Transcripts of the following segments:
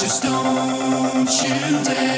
just don't you dare.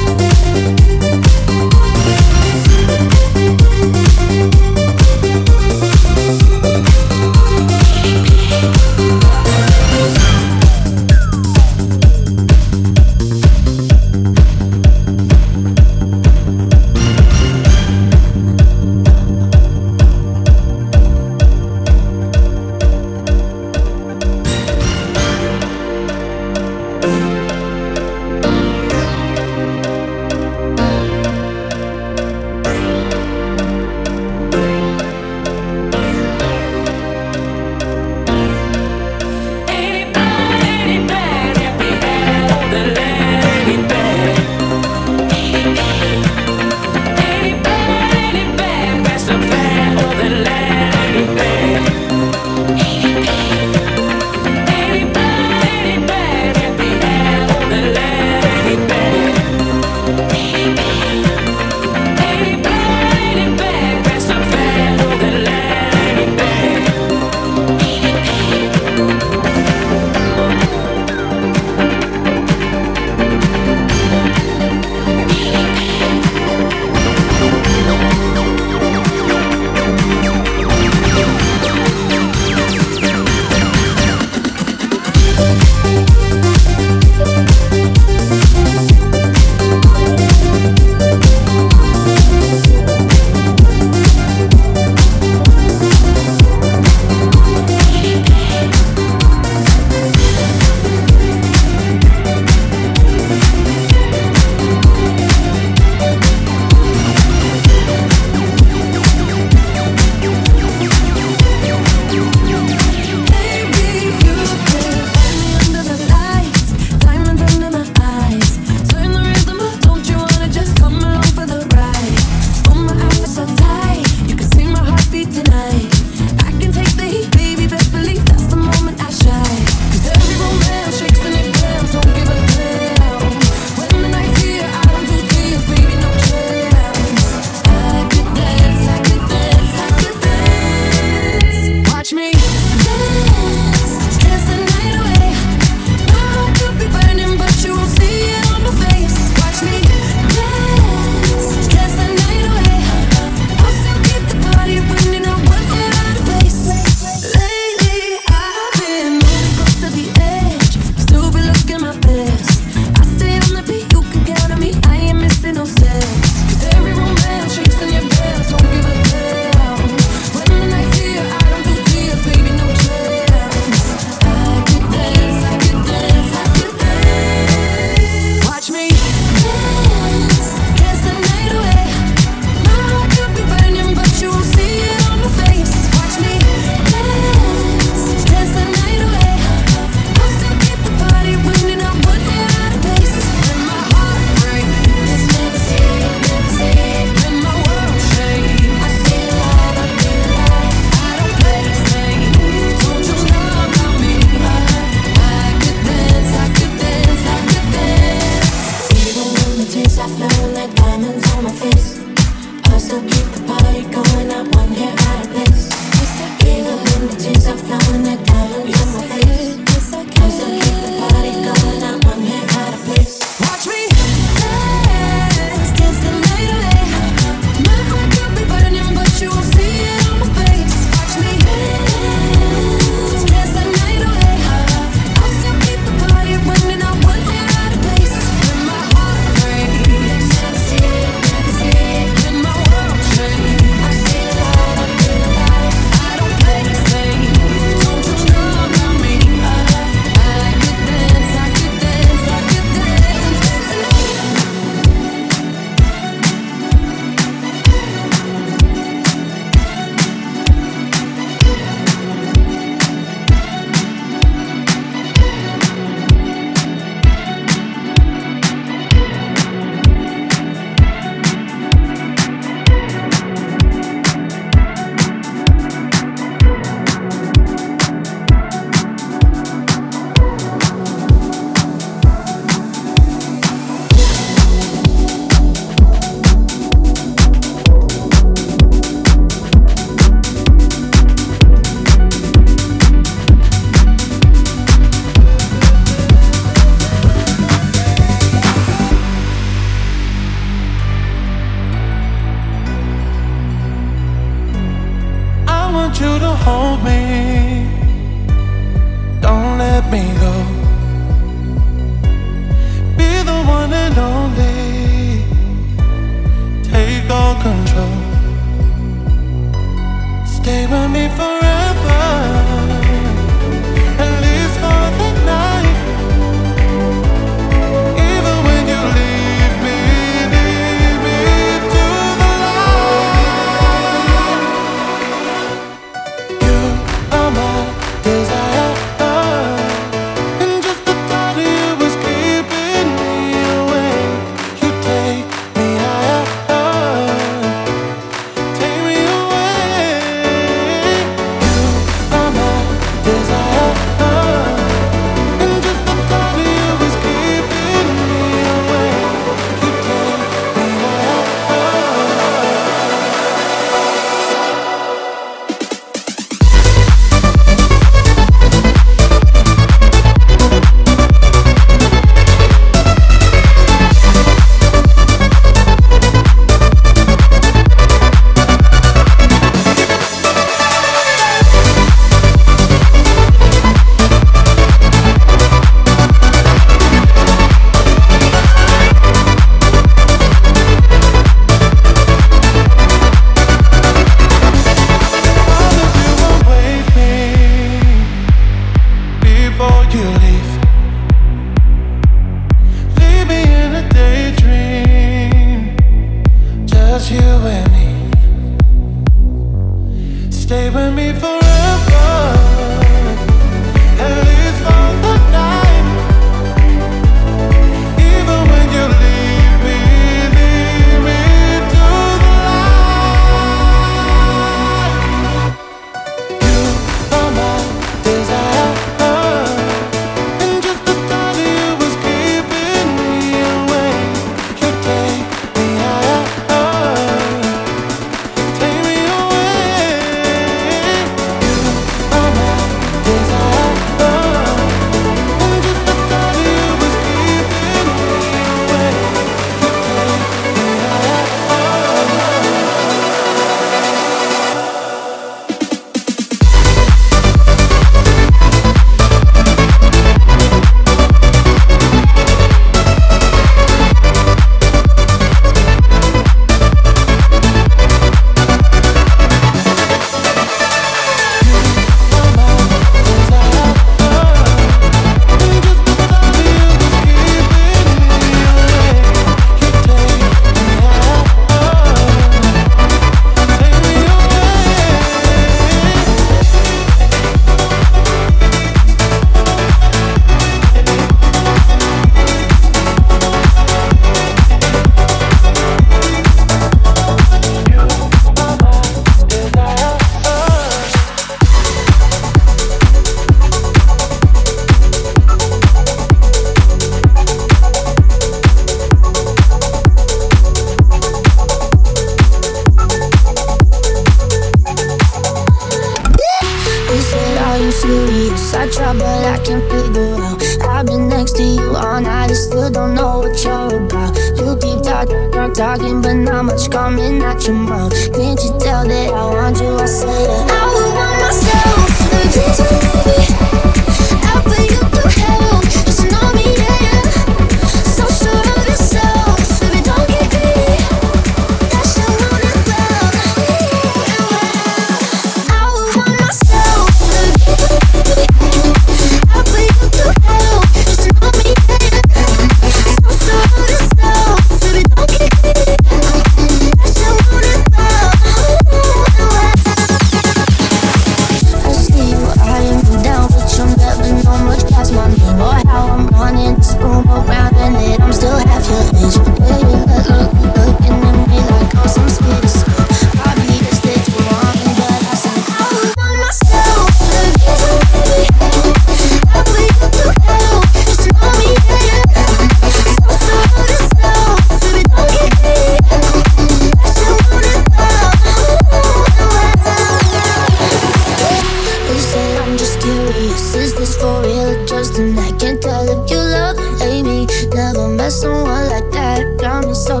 and tell if you love Amy. me. Never met someone like that. Got me so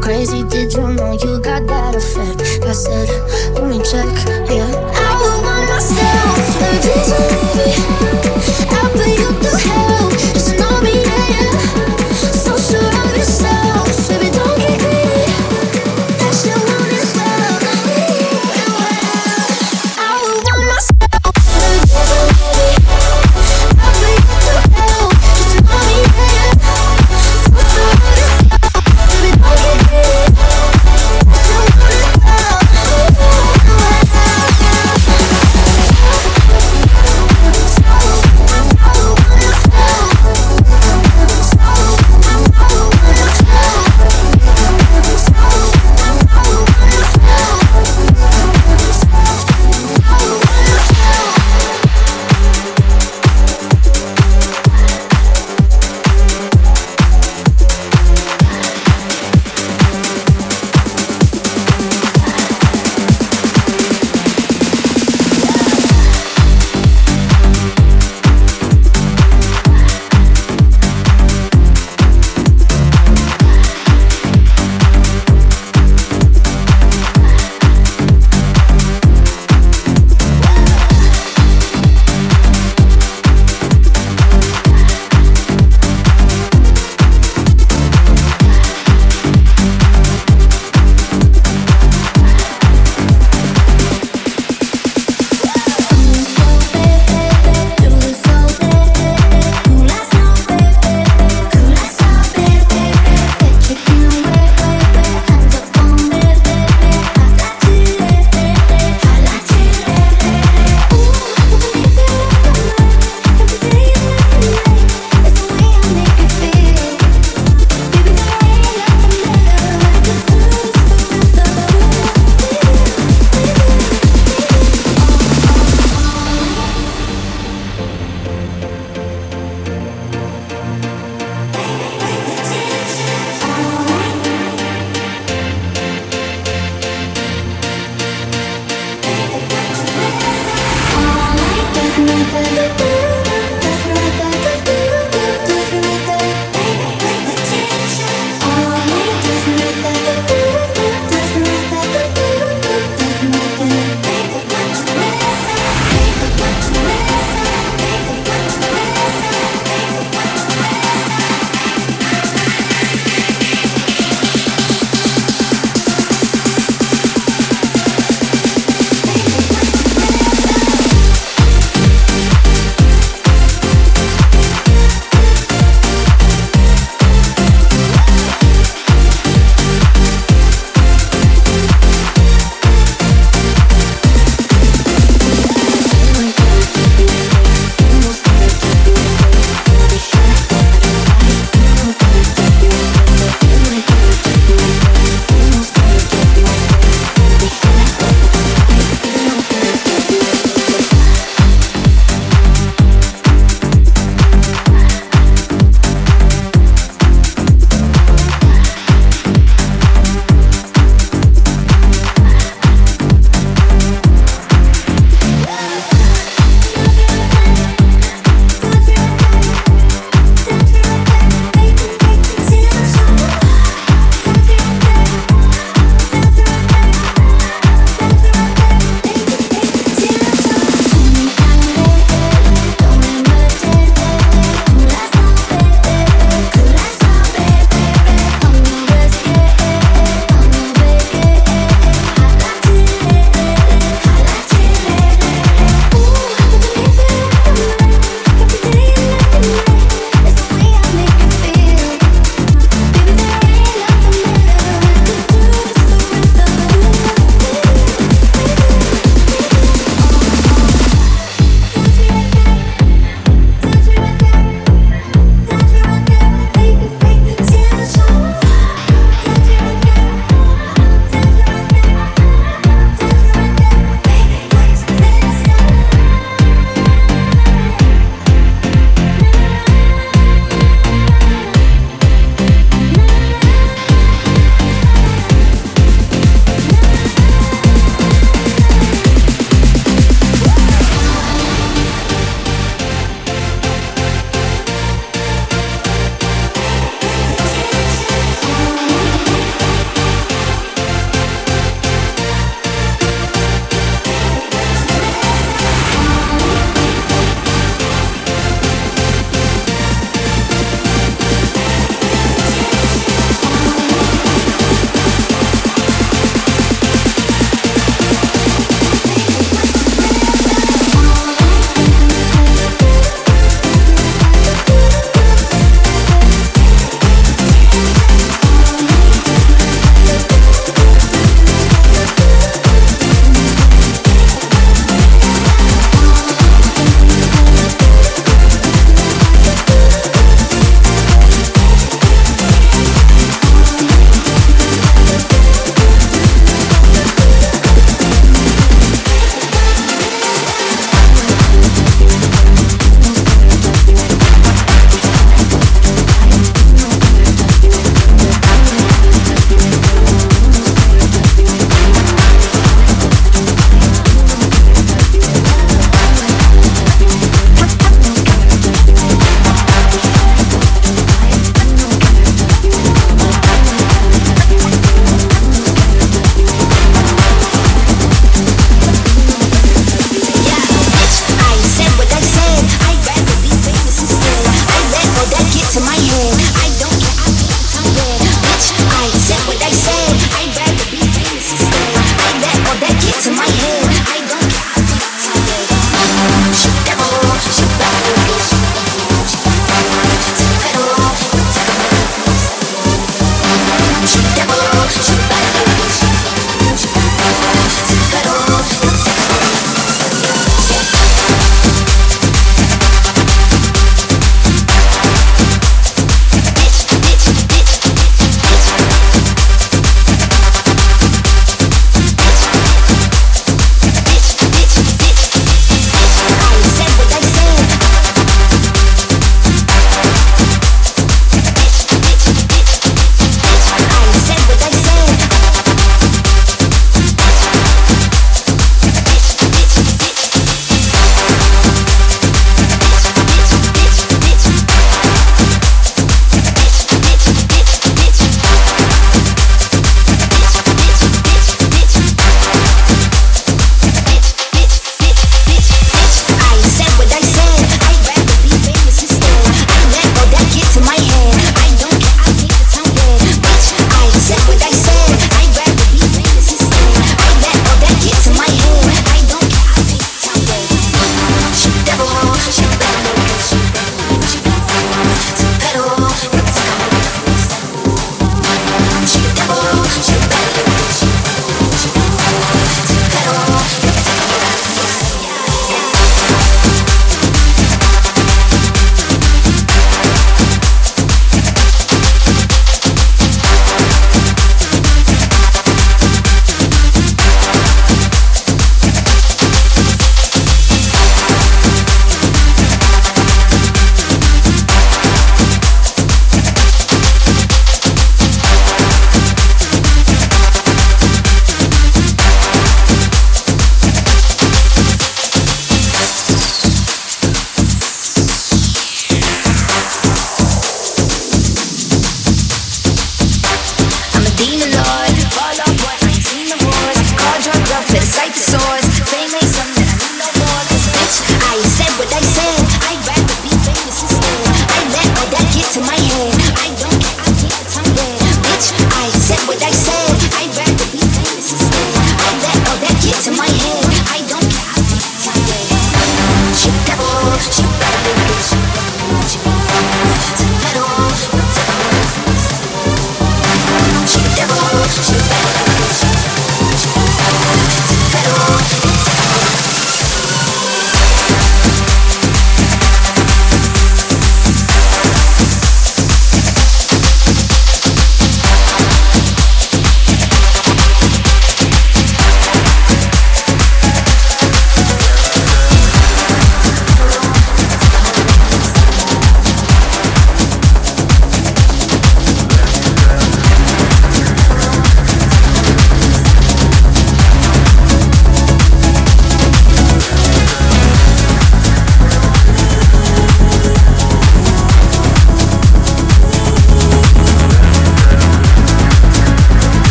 crazy. Did you know you got that effect? I said, let me check. Yeah, I will want myself. So please. I'll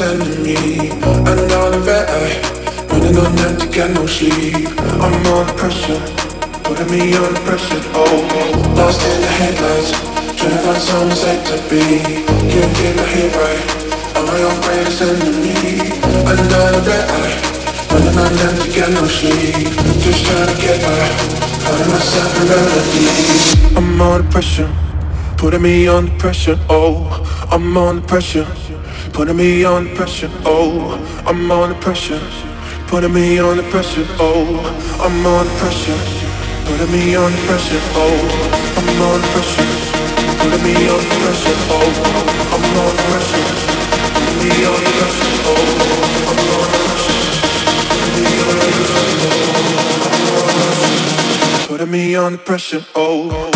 enemy. I know all of that I running on empty, got no sleep. I'm under pressure, putting me under pressure. Oh, lost in the headlights, trying to find some mistake to be. Can't get my head right. I'm my own greatest enemy. Know all of that running on empty, got no sleep. Just trying to get by. Find myself a remedy. I'm under pressure, putting me under pressure. Oh, I'm under pressure, putting me under pressure. Oh, I'm under pressure, putting me under pressure. Oh, I'm under pressure, putting me under pressure. Oh, I'm under pressure, putting me under pressure. Oh, I'm under pressure, putting me under pressure. Oh, I'm under pressure, putting me under pressure, oh.